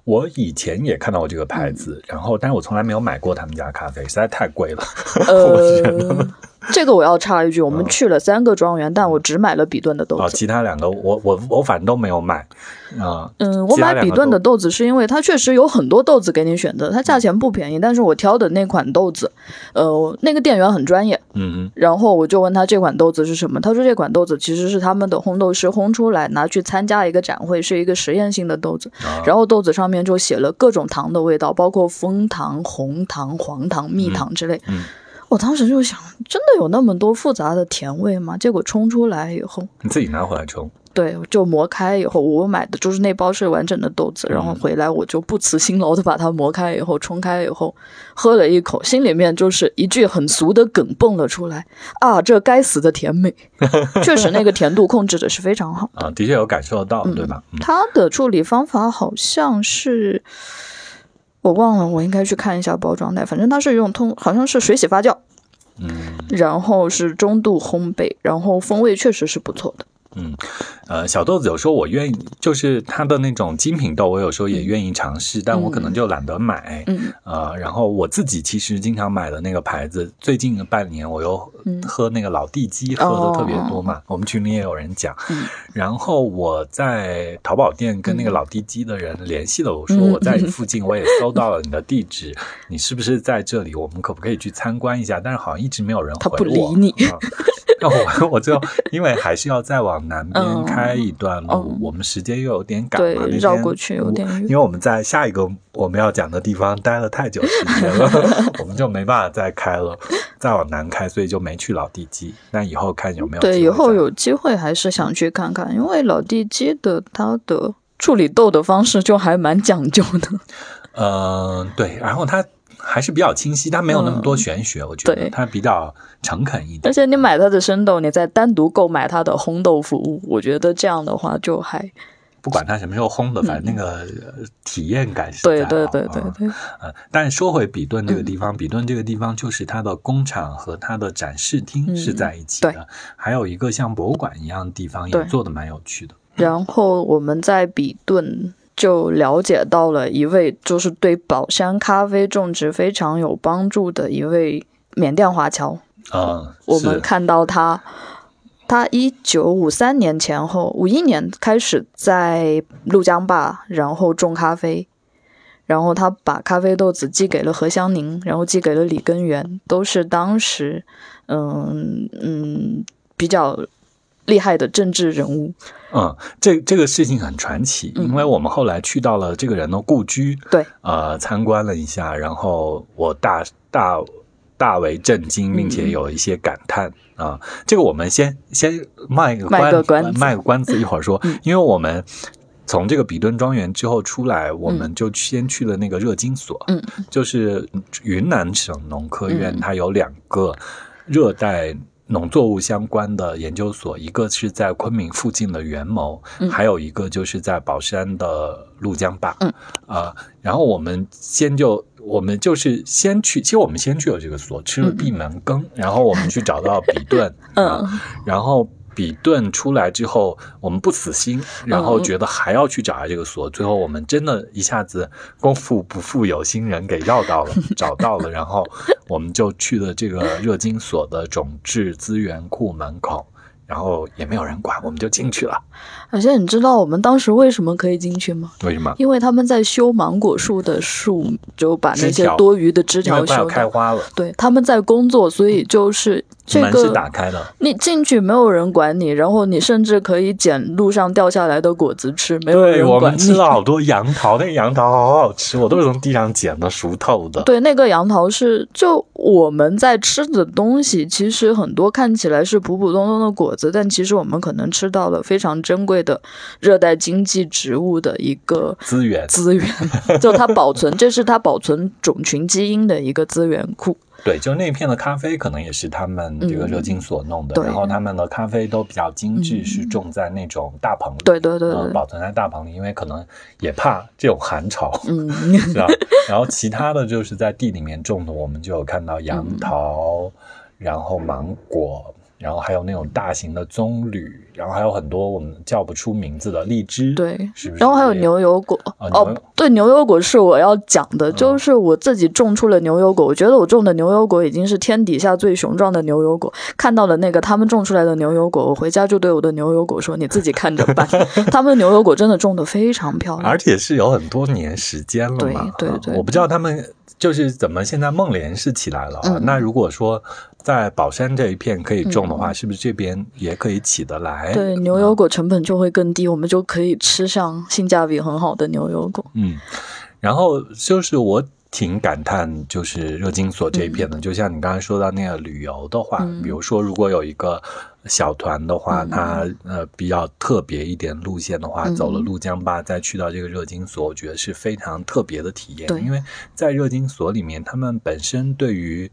我以前也看到过这个牌子，然后，但是我从来没有买过他们家咖啡，实在太贵了。呃，这个我要插一句，我们去了三个庄园，但我只买了比顿的豆子，其他两个我我我反正都没有买。啊，嗯，我买比顿的豆子是因为它确实有很多豆子给你选择，它价钱不便宜。但是我挑的那款豆子，呃，那个店员很专业，嗯嗯，然后我就问他这款豆子是什么，他说这款豆子其实是他们的烘豆师烘出来拿去参加一个展会，是一个实验性的豆子。然后豆子上面就写了各种糖的味道，包括枫糖、红糖、黄糖、蜜糖之类。嗯，我当时就想，真的有那么多复杂的甜味吗？结果冲出来以后，你自己拿回来冲。对，就磨开以后，我买的就是那包是完整的豆子，然后回来我就不辞辛劳的把它磨开以后冲开以后，喝了一口，心里面就是一句很俗的梗蹦了出来啊，这该死的甜美，确实那个甜度控制的是非常好啊，的确有感受到，对吧？它的处理方法好像是我忘了，我应该去看一下包装袋，反正它是用通，好像是水洗发酵，嗯，然后是中度烘焙，然后风味确实是不错的。嗯，呃，小豆子有时候我愿意，就是它的那种精品豆，我有时候也愿意尝试，但我可能就懒得买。嗯，呃，然后我自己其实经常买的那个牌子，最近的半年我又喝那个老地鸡喝的特别多嘛，我们群里也有人讲。嗯，然后我在淘宝店跟那个老地鸡的人联系了，我说我在附近，我也搜到了你的地址，你是不是在这里？我们可不可以去参观一下？但是好像一直没有人回我。他不理你。那我 我就因为还是要再往南边开一段路，我们时间又有点赶嘛，绕过去有点因为我们在下一个我们要讲的地方待了太久时间了，我们就没办法再开了，再往南开，所以就没去老地基。那以后看有没有对，以后有机会还是想去看看，因为老地基的它的处理豆的方式就还蛮讲究的。嗯，对，然后它。还是比较清晰，它没有那么多玄学，我觉得它比较诚恳一点。而且你买它的生豆，你再单独购买它的烘豆服务，我觉得这样的话就还不管它什么时候烘的，反正那个体验感是对对对对对。呃，但说回比顿这个地方，比顿这个地方就是它的工厂和它的展示厅是在一起的，还有一个像博物馆一样的地方也做的蛮有趣的。然后我们在比顿。就了解到了一位，就是对宝山咖啡种植非常有帮助的一位缅甸华侨。啊，我们看到他，他一九五三年前后，五一年开始在怒江坝，然后种咖啡，然后他把咖啡豆子寄给了何香凝，然后寄给了李根源，都是当时，嗯嗯，比较。厉害的政治人物，嗯，这这个事情很传奇，因为我们后来去到了这个人的故居，对，呃，参观了一下，然后我大大大为震惊，并且有一些感叹啊。这个我们先先卖个关，卖个关子，一会儿说，因为我们从这个比顿庄园之后出来，我们就先去了那个热金所，嗯，就是云南省农科院，它有两个热带。农作物相关的研究所，一个是在昆明附近的元谋，还有一个就是在宝山的怒江坝。嗯啊，然后我们先就我们就是先去，其实我们先去了这个所，吃了闭门羹，然后我们去找到比顿，嗯，然后。比顿出来之后，我们不死心，然后觉得还要去找下这个锁。最后我们真的一下子功夫不负有心人，给绕到了，找到了，然后我们就去了这个热金所的种质资源库门口。然后也没有人管，我们就进去了。而且你知道我们当时为什么可以进去吗？为什么？因为他们在修芒果树的树，就把那些多余的枝条修开花了。对，他们在工作，所以就是这个门是打开的。你进去没有人管你，然后你甚至可以捡路上掉下来的果子吃，没有人管。我们吃了好多杨桃，那个杨桃好好吃，我都是从地上捡的，熟透的。对，那个杨桃是就我们在吃的东西，其实很多看起来是普普通通的果子。但其实我们可能吃到了非常珍贵的热带经济植物的一个资源，资源就它保存，这是它保存种群基因的一个资源库。对，就那片的咖啡可能也是他们这个热金所弄的，然后他们的咖啡都比较精致，是种在那种大棚里，对对对，保存在大棚里，因为可能也怕这种寒潮，嗯，是吧？然后其他的就是在地里面种的，我们就有看到杨桃，然后芒果。然后还有那种大型的棕榈，然后还有很多我们叫不出名字的荔枝，对，是不是？然后还有牛油果哦，对，牛油果是我要讲的，就是我自己种出了牛油果，我觉得我种的牛油果已经是天底下最雄壮的牛油果。看到了那个他们种出来的牛油果，我回家就对我的牛油果说：“你自己看着办。” 他们牛油果真的种的非常漂亮，而且是有很多年时间了嘛。对对对，我不知道他们就是怎么现在梦莲是起来了啊？那如果说。在宝山这一片可以种的话，是不是这边也可以起得来？对，牛油果成本就会更低，我们就可以吃上性价比很好的牛油果。嗯，然后就是我挺感叹，就是热金所这一片的，就像你刚才说到那个旅游的话，比如说如果有一个小团的话，它呃比较特别一点路线的话，走了怒江坝再去到这个热金所，我觉得是非常特别的体验。对，因为在热金所里面，他们本身对于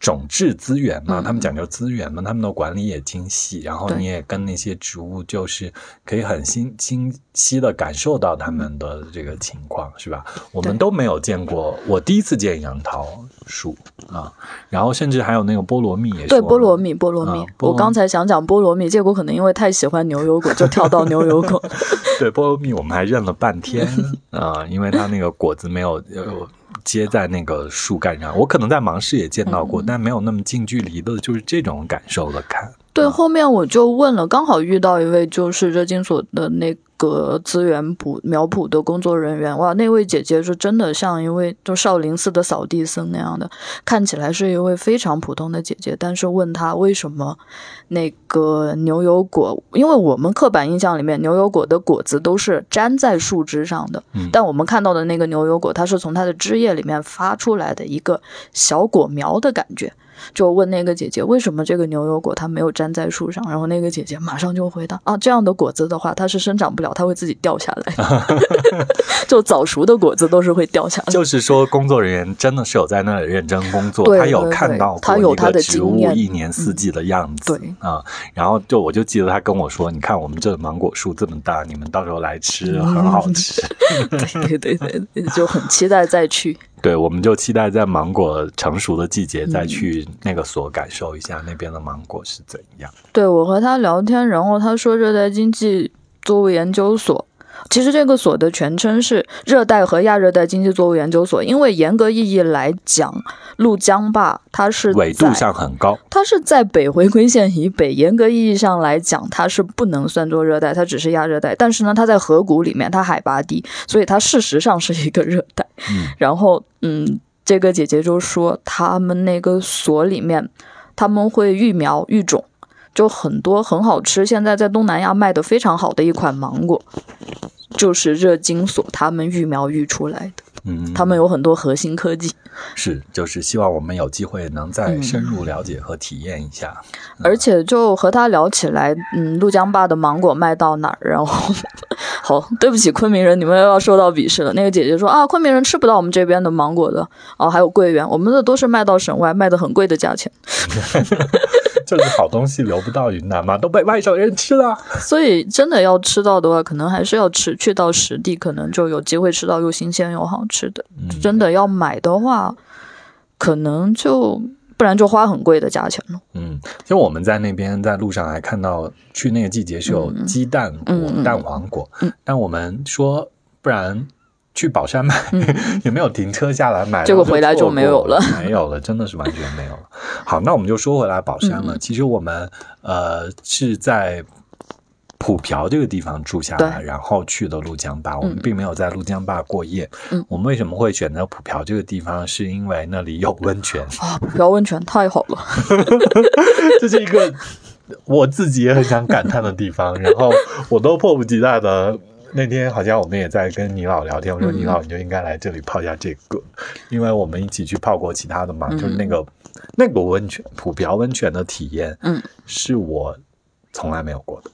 种质资源嘛，他们讲究资源嘛，他们的管理也精细，然后你也跟那些植物就是可以很清清晰的感受到他们的这个情况，是吧？我们都没有见过，我第一次见杨桃树啊，然后甚至还有那个菠萝蜜也是。对，菠萝蜜，菠萝蜜。我刚才想讲菠萝蜜，结果可能因为太喜欢牛油果，就跳到牛油果。对，菠萝蜜我们还认了半天啊，因为它那个果子没有有。接在那个树干上，我可能在芒市也见到过，但没有那么近距离的，就是这种感受的看。对，后面我就问了，刚好遇到一位就是热金所的那。个资源圃苗圃的工作人员，哇，那位姐姐是真的像一位就少林寺的扫地僧那样的，看起来是一位非常普通的姐姐。但是问她为什么那个牛油果，因为我们刻板印象里面牛油果的果子都是粘在树枝上的，但我们看到的那个牛油果，它是从它的枝叶里面发出来的一个小果苗的感觉。就问那个姐姐为什么这个牛油果它没有粘在树上，然后那个姐姐马上就回答啊，这样的果子的话它是生长不了，它会自己掉下来。就早熟的果子都是会掉下来。就是说工作人员真的是有在那里认真工作，他有看到他有他的植物一年四季的样子。对啊，然后就我就记得他跟我说，你看我们这芒果树这么大，你们到时候来吃很好吃。对对对对，就很期待再去。对，我们就期待在芒果成熟的季节再去那个所感受一下那边的芒果是怎样。对我和他聊天，然后他说热带经济作物研究所。其实这个所的全称是热带和亚热带经济作物研究所，因为严格意义来讲，怒江坝它是纬度上很高，它是在北回归线以北，严格意义上来讲，它是不能算作热带，它只是亚热带。但是呢，它在河谷里面，它海拔低，所以它事实上是一个热带。然后，嗯，这个姐姐就说，他们那个所里面，他们会育苗育种。就很多很好吃，现在在东南亚卖的非常好的一款芒果，就是热金所他们育苗育出来的。嗯，他们有很多核心科技。是，就是希望我们有机会能再深入了解和体验一下。而且就和他聊起来，嗯，陆江坝的芒果卖到哪儿？然后，好，对不起，昆明人，你们又要受到鄙视了。那个姐姐说啊，昆明人吃不到我们这边的芒果的。哦，还有桂圆，我们的都是卖到省外，卖的很贵的价钱。就是好东西留不到云南嘛，都被外省人吃了。所以真的要吃到的话，可能还是要吃去到实地，可能就有机会吃到又新鲜又好吃的。真的要买的话，可能就不然就花很贵的价钱了。嗯，其实我们在那边在路上还看到，去那个季节是有鸡蛋果、蛋黄果，但我们说不然。去宝山买 也没有停车下来买，结果回来就没有了，没有了，真的是完全没有了。好，那我们就说回来宝山了。其实我们呃是在普瓢这个地方住下来，然后去的陆江坝。我们并没有在陆江坝过夜。嗯，我们为什么会选择普瓢这个地方？是因为那里有温泉啊！普瓢温泉太好了，这是一个我自己也很想感叹的地方。然后我都迫不及待的。那天好像我们也在跟倪老聊天，我说倪老你就应该来这里泡一下这个，因为我们一起去泡过其他的嘛，就是那个那个温泉普瓢温泉的体验，嗯，是我从来没有过的。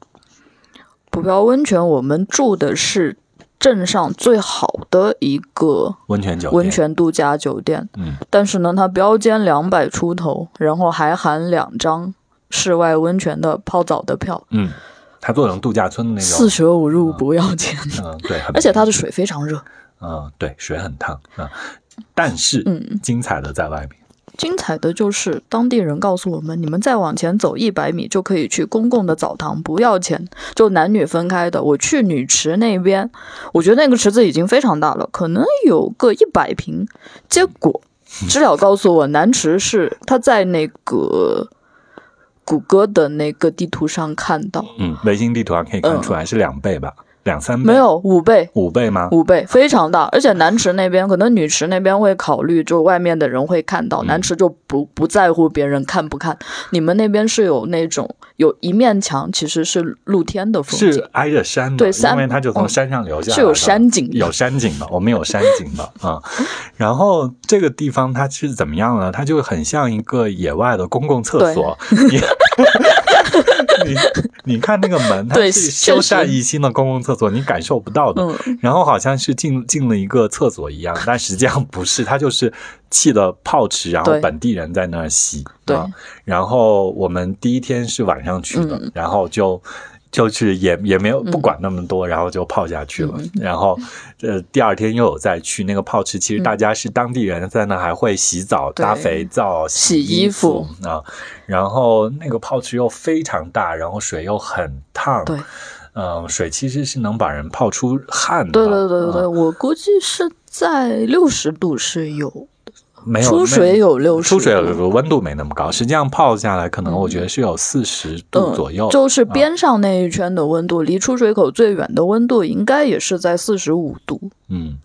普瓢温泉，我们住的是镇上最好的一个温泉酒温泉度假酒店，嗯，但是呢，它标间两百出头，然后还含两张室外温泉的泡澡的票，嗯。它做成度假村的那种，四舍五入不要钱。嗯，对，而且它的水非常热。嗯，对，水很烫啊。但是，嗯，精彩的在外面。精彩的就是当地人告诉我们，你们再往前走一百米就可以去公共的澡堂，不要钱，就男女分开的。我去女池那边，我觉得那个池子已经非常大了，可能有个一百平。结果知了告诉我，男池是他在那个。谷歌的那个地图上看到，嗯，卫星地图上可以看出来是两倍吧。两三倍没有五倍，五倍吗？五倍非常大，而且南池那边可能女池那边会考虑，就外面的人会看到，南池就不不在乎别人看不看。你们那边是有那种有一面墙，其实是露天的风景，是挨着山的，对，因为它就从山上流下来，是有山景，有山景的，我们有山景的 啊。然后这个地方它是怎么样呢？它就很像一个野外的公共厕所。你 你看那个门，它是修缮一新的公共厕所，你感受不到的。然后好像是进进了一个厕所一样，但实际上不是，它就是砌的泡池，然后本地人在那儿洗。对，然后我们第一天是晚上去的，然后就。就是也也没有不管那么多，然后就泡下去了。然后，呃，第二天又有再去那个泡池，其实大家是当地人在那还会洗澡、搭肥皂、洗衣服啊。然后那个泡池又非常大，然后水又很烫。对，嗯，水其实是能把人泡出汗的。对对对对对，我估计是在六十度是有。没有出水有六，出水有温度没那么高，实际上泡下来可能我觉得是有四十度左右，就是边上那一圈的温度，离出水口最远的温度应该也是在四十五度。嗯。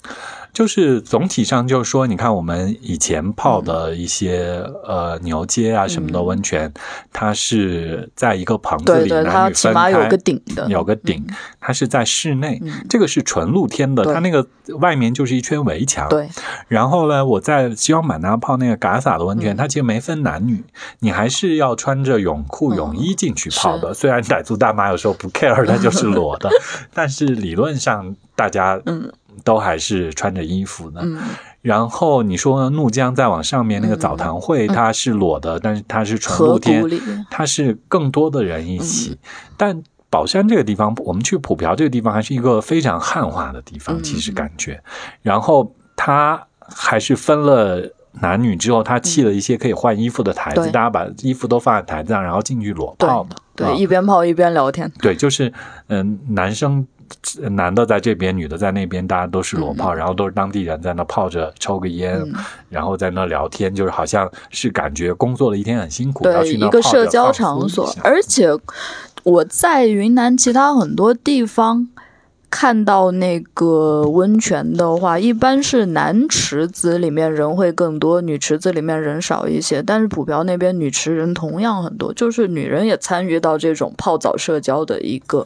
就是总体上就是说，你看我们以前泡的一些呃牛街啊什么的温泉，它是在一个棚子里，它起码有个顶的，有个顶，它是在室内，这个是纯露天的，它那个外面就是一圈围墙。对。然后呢，我在西双版纳泡那个嘎洒的温泉，它其实没分男女，你还是要穿着泳裤泳衣进去泡的。虽然傣族大妈有时候不 care，它就是裸的，但是理论上大家嗯。都还是穿着衣服的，然后你说怒江再往上面那个澡堂会，它是裸的，但是它是纯露天，它是更多的人一起。但宝山这个地方，我们去普瓢这个地方，还是一个非常汉化的地方，其实感觉。然后它还是分了男女之后，它砌了一些可以换衣服的台子，大家把衣服都放在台子上，然后进去裸泡的，对，一边泡一边聊天。对，就是嗯，男生。男的在这边，女的在那边，大家都是裸泡，然后都是当地人在那泡着，抽个烟，然后在那聊天，就是好像是感觉工作了一天很辛苦，对一个社交场所。而且我在云南其他很多地方看到那个温泉的话，一般是男池子里面人会更多，女池子里面人少一些。但是普瓢那边女池人同样很多，就是女人也参与到这种泡澡社交的一个。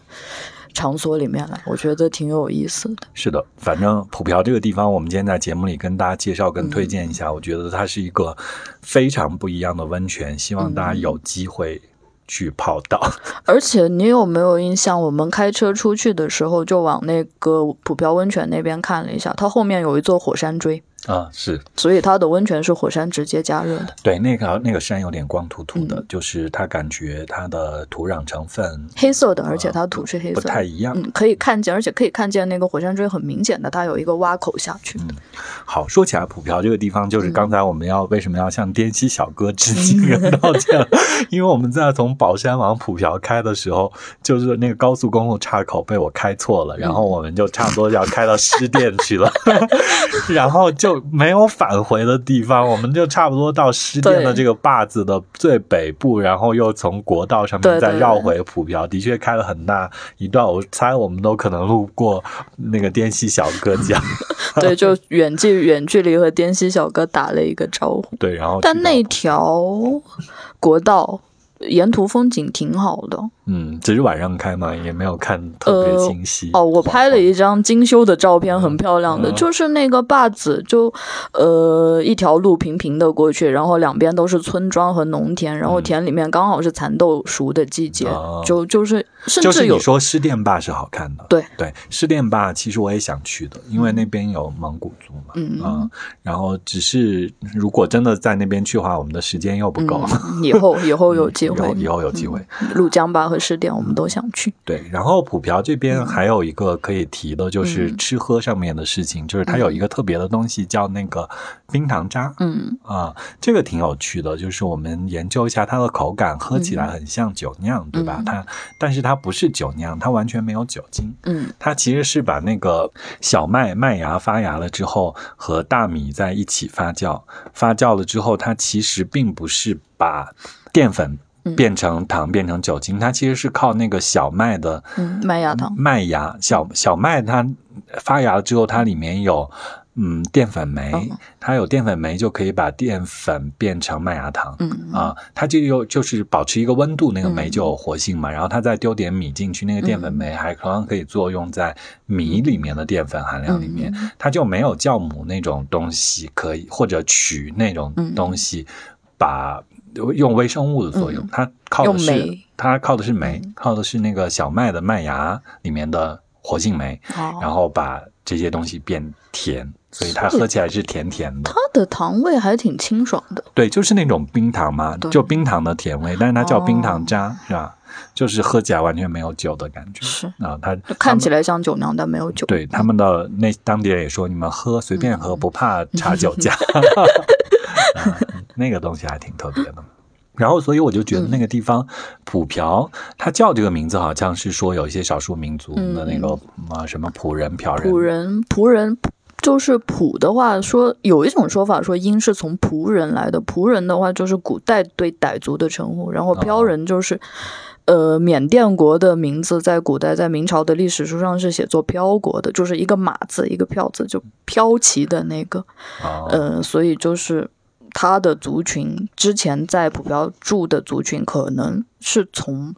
场所里面来，我觉得挺有意思的。是的，反正普瓢这个地方，我们今天在节目里跟大家介绍、跟推荐一下。我觉得它是一个非常不一样的温泉，希望大家有机会去泡到。而且，你有没有印象？我们开车出去的时候，就往那个普瓢温泉那边看了一下，它后面有一座火山锥。啊，是，所以它的温泉是火山直接加热的。对，那个那个山有点光秃秃的，就是它感觉它的土壤成分黑色的，而且它土是黑色，不太一样。嗯，可以看见，而且可以看见那个火山锥很明显的，它有一个挖口下去。嗯，好，说起来普瓢这个地方，就是刚才我们要为什么要向滇西小哥致敬跟道歉？因为我们在从宝山往普瓢开的时候，就是那个高速公路岔口被我开错了，然后我们就差不多要开到湿店去了，然后就。就没有返回的地方，我们就差不多到失电的这个坝子的最北部，然后又从国道上面再绕回普漂，的确开了很大一段。我猜我们都可能路过那个滇西小哥家，对，就远距远距离和滇西小哥打了一个招呼。对，然后但那条国道。沿途风景挺好的，嗯，只是晚上开嘛，也没有看特别清晰。哦，我拍了一张精修的照片，很漂亮的，就是那个坝子，就呃一条路平平的过去，然后两边都是村庄和农田，然后田里面刚好是蚕豆熟的季节，就就是甚至有。你说施甸坝是好看的，对。对，施甸坝其实我也想去的，因为那边有蒙古族嘛，嗯，然后只是如果真的在那边去的话，我们的时间又不够，以后以后有机。有以后有机会，怒江吧和十点我们都想去。对，然后普瓢这边还有一个可以提的，就是吃喝上面的事情，就是它有一个特别的东西叫那个冰糖渣。嗯啊，这个挺有趣的，就是我们研究一下它的口感，喝起来很像酒酿，对吧？它但是它不是酒酿，它完全没有酒精。嗯，它其实是把那个小麦麦芽发芽了之后和大米在一起发酵，发酵了之后，它其实并不是把淀粉。变成糖，变成酒精，它其实是靠那个小麦的麦芽糖。麦芽小小麦，它发芽了之后，它里面有嗯淀粉酶，它有淀粉酶就可以把淀粉变成麦芽糖。嗯啊，它就有就是保持一个温度，那个酶就有活性嘛。然后它再丢点米进去，那个淀粉酶还同样可以作用在米里面的淀粉含量里面，它就没有酵母那种东西可以或者取那种东西把。用微生物的作用，它靠的是煤它靠的是酶，靠的是那个小麦的麦芽里面的活性酶，哦然后把这些东西变甜，所以它喝起来是甜甜的。它的糖味还挺清爽的。对，就是那种冰糖嘛，就冰糖的甜味，但是它叫冰哦糖渣，是吧？就是喝起来完全没有酒的感觉。是啊，它看起来像酒酿，但没有酒。对他们的那当地人也说，你们喝随便嗯喝，不怕 查酒驾。啊那个东西还挺特别的。然后，所以我就觉得那个地方普朴，它叫这个名字，好像是说有一些少数民族的那个啊什么仆人、朴人、仆人，仆人就是仆的话说，有一种说法说殷是从仆人来的，仆人的话就是古代对傣族的称呼，然后飘人就是。呃，缅甸国的名字在古代，在明朝的历史书上是写作飘国的，就是一个马字，一个飘字，就飘旗的那个。哦呃，所以就是他的族群之前在普标住的族群，可能是从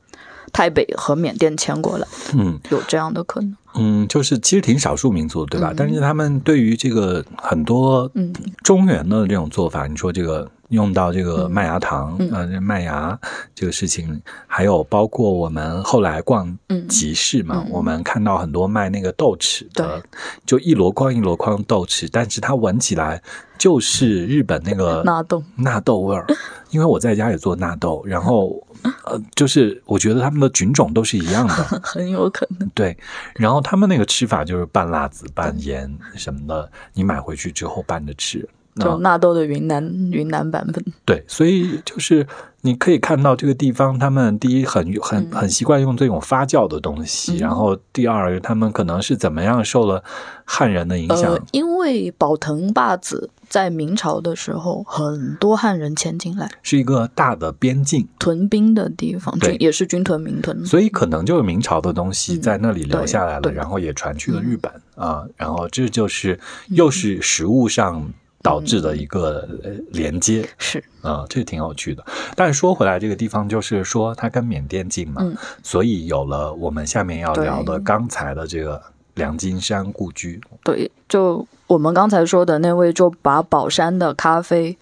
台北和缅甸迁过来，嗯有这样的可能。嗯，就是其实挺少数民族，对吧？嗯但是他们对于这个很多嗯中原的这种做法，你说这个用到这个麦芽糖，嗯。呃，这麦芽这个事情，还有包括我们后来逛嗯。集市嘛，嗯。我们看到很多卖那个豆豉的对，就一箩筐一箩筐豆豉，但是它闻起来就是日本那个 纳豆。纳豆味儿，因为我在家也做纳豆，然后呃，就是我觉得他们的菌种都是一样的，很有可能。对，然后他们那个吃法就是拌辣子、拌盐什么的，你买回去之后拌着吃。就那纳豆的云南云南版本，对，所以就是你可以看到这个地方，他们第一很很很习惯用这种发酵的东西，嗯。然后第二，他们可能是怎么样受了汉人的影响，呃，因为宝腾坝子在明朝的时候，很多汉人迁进来是一个大的边境，屯兵的地方，对军也是军屯民屯，所以可能就是明朝的东西在那里留下来了，然后也传去了日本啊、然后这就是又是食物上导致的一个呃连接。是啊、这挺有趣的。但是说回来，这个地方就是说它跟缅甸近嘛，嗯所以有了我们下面要聊的刚才的这个梁金山故居。对，就我们刚才说的那位，就把宝山的咖啡。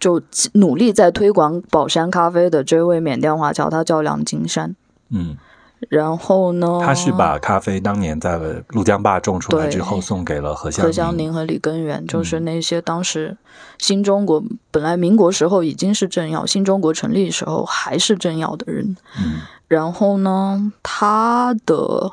就努力在推广宝山咖啡的这位缅甸华侨，他叫梁金山。嗯，然后呢，他是把咖啡当年在陆江坝种出来之后送给了何香何香凝和李根源，就是那些当时新中国本来民国时候已经是政要，新中国成立时候还是政要的人。嗯然后呢，他的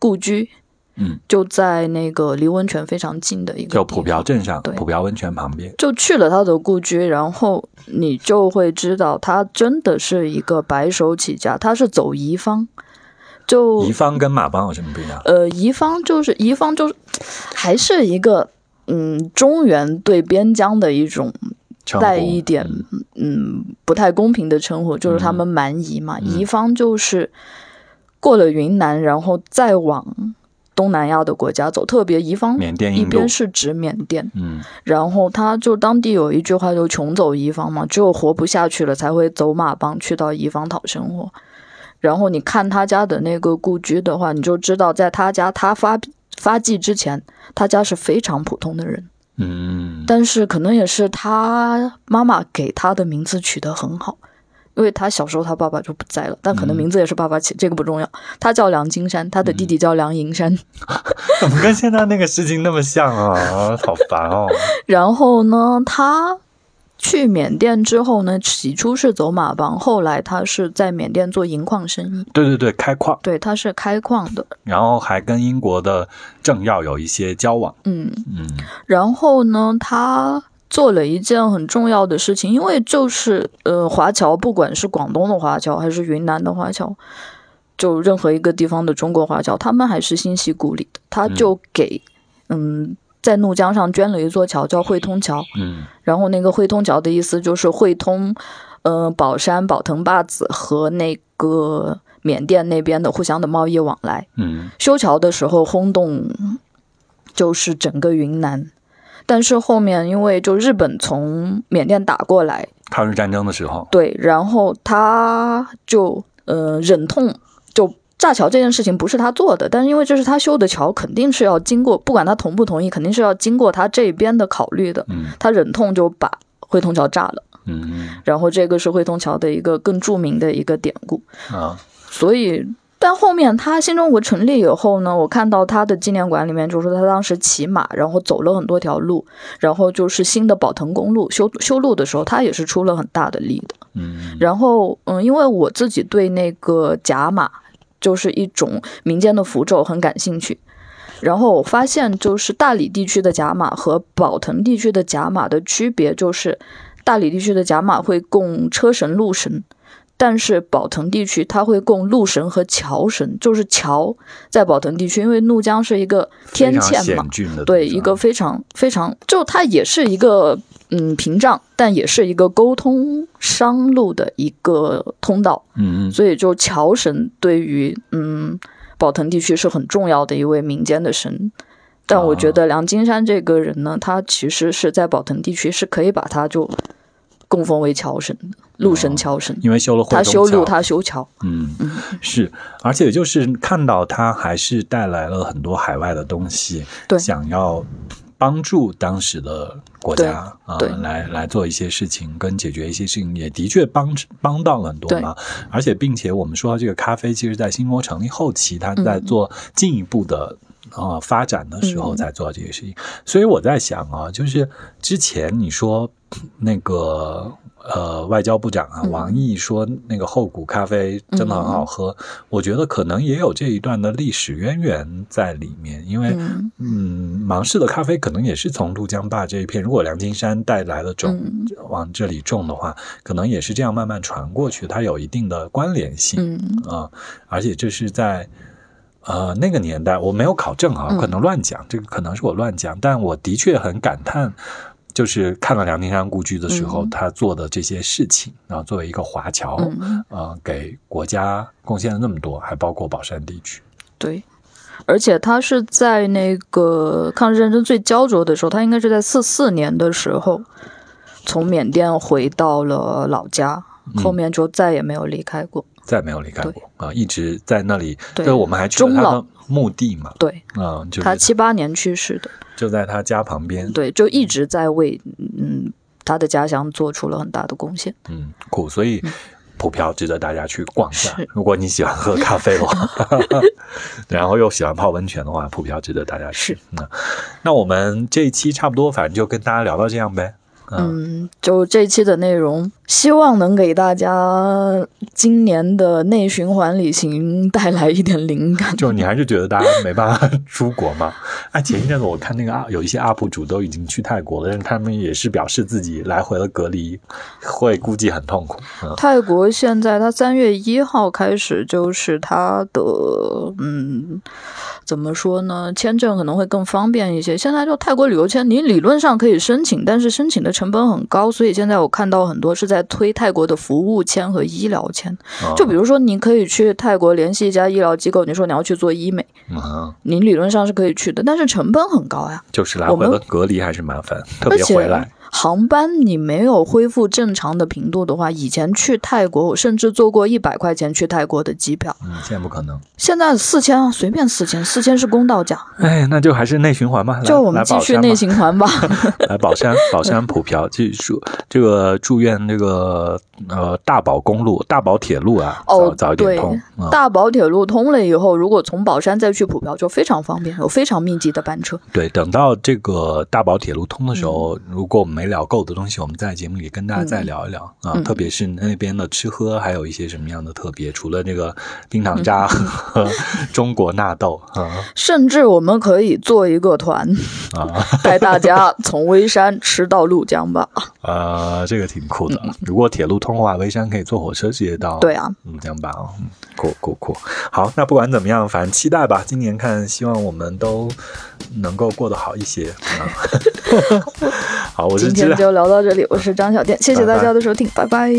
故居嗯，就在那个离温泉非常近的一个就普瓢镇上，对普瓢温泉旁边。就去了他的故居，然后你就会知道，他真的是一个白手起家，他是走遗方，就宜方跟马帮有什么不一样？呃，宜方就是宜方就是还是一个嗯中原对边疆的一种带一点嗯。不太公平的称呼，就是他们蛮夷嘛，嗯。宜方就是过了云南，然后再往东南亚的国家走，特别宜方缅甸、一边，是指缅甸，嗯。然后他就当地有一句话，就穷走宜方嘛，只有活不下去了才会走马帮去到宜方讨生活。然后你看他家的那个故居的话，你就知道在他家他发发迹之前，他家是非常普通的人，嗯，但是可能也是他妈妈给他的名字取得很好。因为他小时候他爸爸就不在了，但可能名字也是爸爸起，这个不重要。他叫梁金山，他的弟弟叫梁银山。怎么跟现在那个事情那么像啊？好烦哦。然后呢，他去缅甸之后呢，起初是走马帮，后来他是在缅甸做银矿生意。对对对，开矿，对，他是开矿的。然后还跟英国的政要有一些交往。嗯，嗯然后呢，他做了一件很重要的事情，因为就是呃，华侨不管是广东的华侨还是云南的华侨，就任何一个地方的中国华侨，他们还是心系故里的。他就给嗯在怒江上捐了一座桥，叫汇通桥。嗯然后那个汇通桥的意思就是汇通，呃，宝山、宝腾坝子和那个缅甸那边的互相的贸易往来。嗯修桥的时候轰动就是整个云南，但是后面因为就日本从缅甸打过来，抗日战争的时候，对，然后他就呃忍痛就。炸桥这件事情不是他做的，但是因为这是他修的桥，肯定是要经过，不管他同不同意，肯定是要经过他这边的考虑的。嗯他忍痛就把汇通桥炸了。嗯，然后这个是汇通桥的一个更著名的一个典故啊。所以，但后面他新中国成立以后呢，我看到他的纪念馆里面，就是他当时骑马，然后走了很多条路，然后就是新的宝腾公路修修路的时候，他也是出了很大的力的。嗯，然后嗯，因为我自己对那个甲马就是一种民间的符咒很感兴趣。然后我发现，就是大理地区的甲马和宝腾地区的甲马的区别，就是大理地区的甲马会供车神、路神，但是宝腾地区它会供路神和桥神。就是桥在宝腾地区，因为怒江是一个天堑嘛，对，一个非常非常，就它也是一个嗯屏障，但也是一个沟通商路的一个通道。嗯嗯，所以就桥神对于嗯。宝腾地区是很重要的一位民间的神，但我觉得梁金山这个人呢，他其实是在宝腾地区是可以把他就供奉为桥神的路神桥神，因为修了他修路，他修桥，嗯嗯是，而且就是看到他还是带来了很多海外的东西，对，想要。帮助当时的国家啊，来来做一些事情，跟解决一些事情，也的确帮帮到了很多嘛。而且，并且我们说到这个咖啡，其实在新国成立后期，它在做进一步的啊发展的时候，才做这些事情。所以我在想啊，就是之前你说那个。呃，外交部长啊，王毅说那个后谷咖啡真的很好喝，我觉得可能也有这一段的历史渊源在里面，因为嗯，芒市的咖啡可能也是从怒江坝这一片，如果梁金山带来的种往这里种的话，可能也是这样慢慢传过去，它有一定的关联性啊，而且这是在呃那个年代，我没有考证啊，可能乱讲，这个可能是我乱讲，但我的确很感叹。就是看了梁金山故居的时候，他做的这些事情啊，作为一个华侨，呃，给国家贡献了那么多，还包括宝山地区。对，而且他是在那个抗日战争最焦灼的时候，他应该是在四四年的时候从缅甸回到了老家，后面就再也没有离开过，再没有离开过啊，一直在那里。对，我们还去了他的墓地嘛？对，啊嗯，他七八年去世的。就在他家旁边，对，就一直在为嗯他的家乡做出了很大的贡献。嗯，苦，所以普票值得大家去逛一下。如果你喜欢喝咖啡 的话，然后又喜欢泡温泉的话，普票值得大家去。那那我们这一期差不多，反正就跟大家聊到这样呗。嗯，就这一期的内容，希望能给大家今年的内循环旅行带来一点灵感。就你还是觉得大家没办法出国吗？哎，前一阵子我看那个啊，有一些 UP 主都已经去泰国了，但是他们也是表示自己来回的隔离会估计很痛苦。泰国现在他三月一号开始就是他的嗯。怎么说呢？签证可能会更方便一些。现在就泰国旅游签，你理论上可以申请，但是申请的成本很高，所以现在我看到很多是在推泰国的服务签和医疗签。就比如说，你可以去泰国联系一家医疗机构，你说你要去做医美，你理论上是可以去的，但是成本很高呀。就是来回的隔离还是麻烦，特别回来。航班你没有恢复正常的频度的话，以前去泰国，我甚至做过一百块钱去泰国的机票。嗯，现在不可能。现在四千啊，随便四千，四千是公道价。哎，那就还是内循环吧。就我们继续内循环吧。来宝山，宝山普瓢，继续这个祝愿这个呃大宝公路、大宝铁路啊，早早一点通。大宝铁路通了以后，如果从宝山再去普瓢就非常方便，有非常密集的班车。对，等到这个大宝铁路通的时候，如果我们没聊够的东西，我们在节目里跟大家再聊一聊啊，特别是那边的吃喝，还有一些什么样的特别？除了这个冰糖渣和 中国纳豆啊，甚至我们可以做一个团啊，带大家从微山吃到怒江吧。啊，这个挺酷的。如果铁路通的话，微山可以坐火车直接到。对啊，怒江吧。酷酷酷。好，那不管怎么样，反正期待吧。今年看，希望我们都能够过得好一些。啊 好，我是今天就聊到这里，我是张小店，谢谢大家的收听，拜拜。